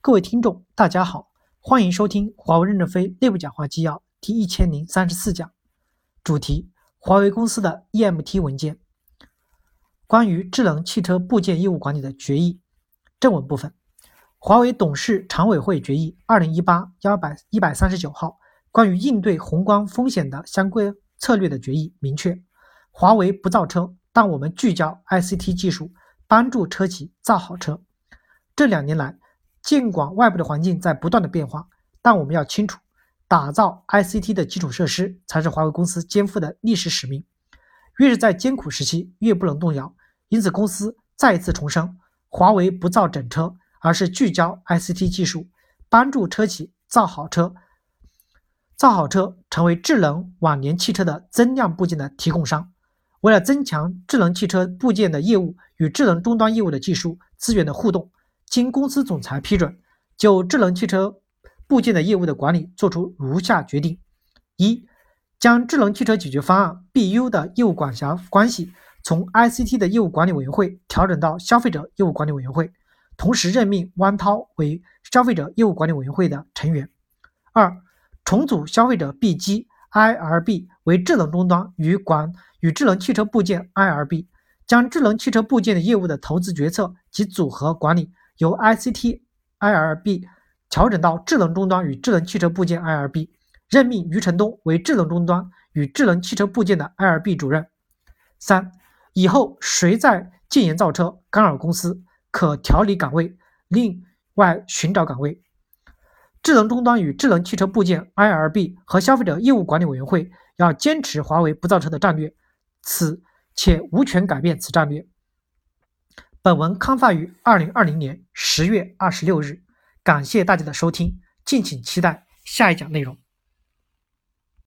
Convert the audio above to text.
各位听众，大家好，欢迎收听华为任正非内部讲话纪要第一千零三十四讲，主题：华为公司的 EMT 文件，关于智能汽车部件业务管理的决议。正文部分，华为董事常委会决议二零一八幺百一百三十九号关于应对宏观风险的相关策略的决议明确，华为不造车，但我们聚焦 ICT 技术，帮助车企造好车。这两年来，尽管外部的环境在不断的变化，但我们要清楚，打造 ICT 的基础设施才是华为公司肩负的历史使命。越是在艰苦时期，越不能动摇。因此，公司再一次重申，华为不造整车，而是聚焦 ICT 技术，帮助车企造好车，造好车成为智能网联汽车的增量部件的提供商。为了增强智能汽车部件的业务与智能终端业务的技术资源的互动。经公司总裁批准，就智能汽车部件的业务的管理作出如下决定：一、将智能汽车解决方案 BU 的业务管辖关系从 ICT 的业务管理委员会调整到消费者业务管理委员会，同时任命汪涛为消费者业务管理委员会的成员；二、重组消费者 BG IRB 为智能终端与管与智能汽车部件 IRB，将智能汽车部件的业务的投资决策及组合管理。由 ICT IRB 调整到智能终端与智能汽车部件 IRB，任命余承东为智能终端与智能汽车部件的 IRB 主任。三、以后谁在建言造车干扰公司，可调离岗位，另外寻找岗位。智能终端与智能汽车部件 IRB 和消费者业务管理委员会要坚持华为不造车的战略，此且无权改变此战略。本文刊发于二零二零年十月二十六日，感谢大家的收听，敬请期待下一讲内容。